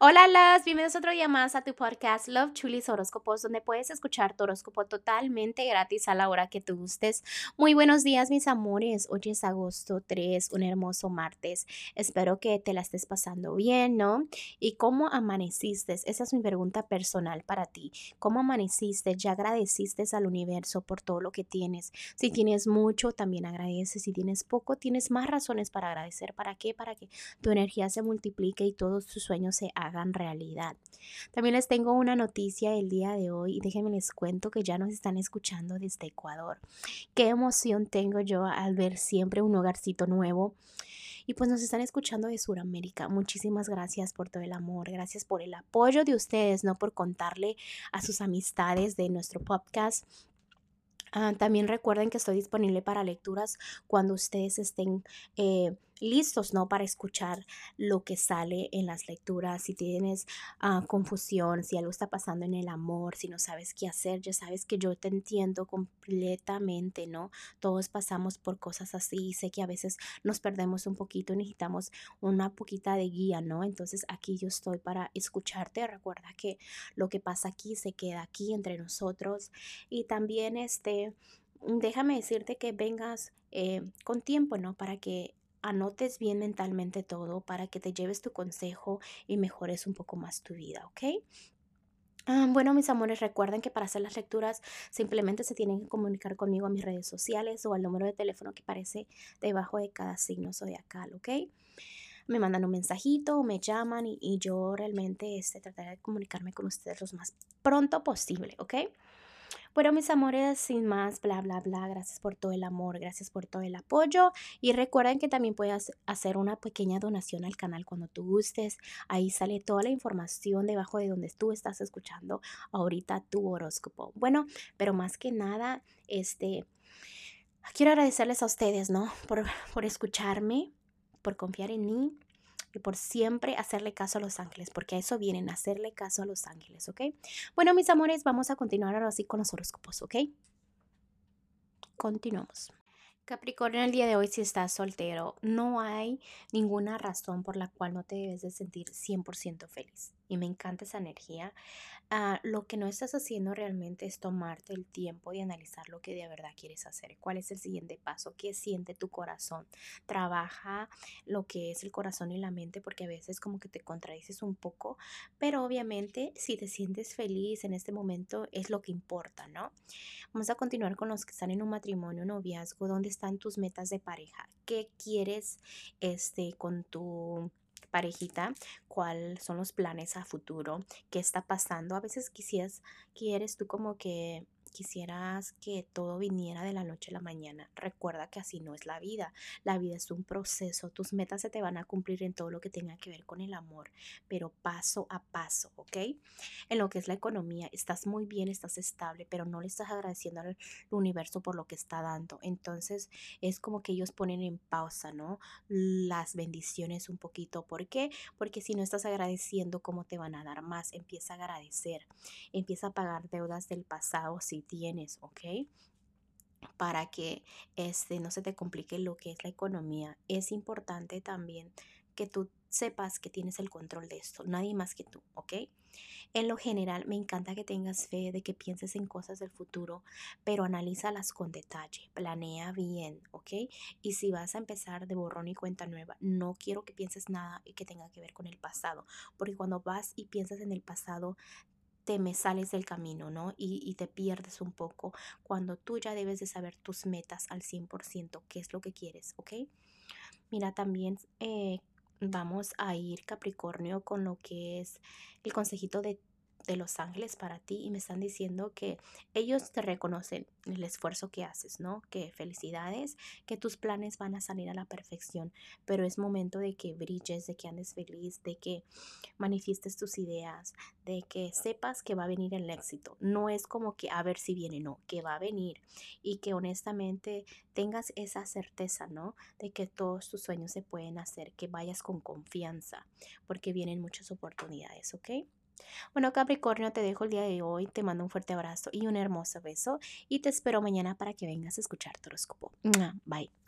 Hola, las bienvenidos otro día más a tu podcast Love Chulis Horóscopos, donde puedes escuchar tu horóscopo totalmente gratis a la hora que tú gustes. Muy buenos días, mis amores. Hoy es agosto 3, un hermoso martes. Espero que te la estés pasando bien, ¿no? ¿Y cómo amaneciste? Esa es mi pregunta personal para ti. ¿Cómo amaneciste? ¿Ya agradeciste al universo por todo lo que tienes? Si tienes mucho, también agradeces. Si tienes poco, tienes más razones para agradecer. ¿Para qué? Para que tu energía se multiplique y todos tus sueños se hagan realidad. También les tengo una noticia el día de hoy y déjenme les cuento que ya nos están escuchando desde Ecuador. Qué emoción tengo yo al ver siempre un hogarcito nuevo. Y pues nos están escuchando de Sudamérica. Muchísimas gracias por todo el amor, gracias por el apoyo de ustedes, no por contarle a sus amistades de nuestro podcast. Ah, también recuerden que estoy disponible para lecturas cuando ustedes estén eh, listos, ¿no? Para escuchar lo que sale en las lecturas. Si tienes ah, confusión, si algo está pasando en el amor, si no sabes qué hacer, ya sabes que yo te entiendo completamente, ¿no? Todos pasamos por cosas así sé que a veces nos perdemos un poquito y necesitamos una poquita de guía, ¿no? Entonces aquí yo estoy para escucharte. Recuerda que lo que pasa aquí se queda aquí entre nosotros y también este déjame decirte que vengas eh, con tiempo, ¿no? Para que anotes bien mentalmente todo para que te lleves tu consejo y mejores un poco más tu vida, ¿ok? Ah, bueno, mis amores, recuerden que para hacer las lecturas simplemente se tienen que comunicar conmigo a mis redes sociales o al número de teléfono que aparece debajo de cada signo zodiacal, ¿ok? Me mandan un mensajito, me llaman y, yo realmente este, trataré de comunicarme con ustedes lo más pronto posible, ¿ok? Bueno, mis amores, sin más, bla, bla, bla, gracias por todo el amor, gracias por todo el apoyo y recuerden que también puedes hacer una pequeña donación al canal cuando tú gustes. Ahí sale toda la información debajo de donde tú estás escuchando ahorita tu horóscopo. Bueno, pero más que nada, este, quiero agradecerles a ustedes, ¿no? Por, por escucharme, por confiar en mí y por siempre hacerle caso a los ángeles, porque a eso vienen, hacerle caso a los ángeles, ¿ok? Bueno, mis amores, vamos a continuar ahora sí con los horóscopos, ¿ok? Continuamos. Capricornio, el día de hoy si estás soltero, no hay ninguna razón por la cual no te debes de sentir 100% feliz. Y me encanta esa energía. Ah, lo que no estás haciendo realmente es tomarte el tiempo de analizar lo que de verdad quieres hacer. ¿Cuál es el siguiente paso? ¿Qué siente tu corazón? Trabaja lo que es el corazón y la mente porque a veces como que te contradices un poco, pero obviamente si te sientes feliz en este momento es lo que importa, ¿no? Vamos a continuar con los que están en un matrimonio, noviazgo, ¿dónde están tus metas de pareja? ¿Qué quieres este con tu parejita, cuáles son los planes a futuro, qué está pasando. A veces quisieras, quieres tú como que quisieras que todo viniera de la noche a la mañana. Recuerda que así no es la vida. La vida es un proceso. Tus metas se te van a cumplir en todo lo que tenga que ver con el amor, pero paso a paso, ¿ok? En lo que es la economía, estás muy bien, estás estable, pero no le estás agradeciendo al universo por lo que está dando. Entonces es como que ellos ponen en pausa, ¿no? Las bendiciones un poquito. ¿Por qué? Porque si no estás agradeciendo, ¿cómo te van a dar más? Empieza a agradecer. Empieza a pagar deudas del pasado si tienes, ¿ok? Para que este, no se te complique lo que es la economía. Es importante también que tú sepas que tienes el control de esto, nadie más que tú, ¿ok? En lo general, me encanta que tengas fe de que pienses en cosas del futuro, pero analízalas con detalle, planea bien, ¿ok? Y si vas a empezar de borrón y cuenta nueva, no quiero que pienses nada que tenga que ver con el pasado, porque cuando vas y piensas en el pasado, te me sales del camino, ¿no? Y, te pierdes un poco cuando tú ya debes de saber tus metas al 100%, qué es lo que quieres, ¿ok? Mira, también eh, vamos a ir Capricornio con lo que es el consejito de de los ángeles para ti y me están diciendo que ellos te reconocen el esfuerzo que haces, ¿no? Que felicidades, que tus planes van a salir a la perfección, pero es momento de que brilles, de que andes feliz, de que manifiestes tus ideas, de que sepas que va a venir el éxito. No es como que a ver si viene, no, que va a venir y que honestamente tengas esa certeza, ¿no? De que todos tus sueños se pueden hacer, que vayas con confianza, porque vienen muchas oportunidades, ¿ok? Bueno, Capricornio, te dejo el día de hoy, te mando un fuerte abrazo y un hermoso beso y te espero mañana para que vengas a escuchar tu horóscopo. Bye.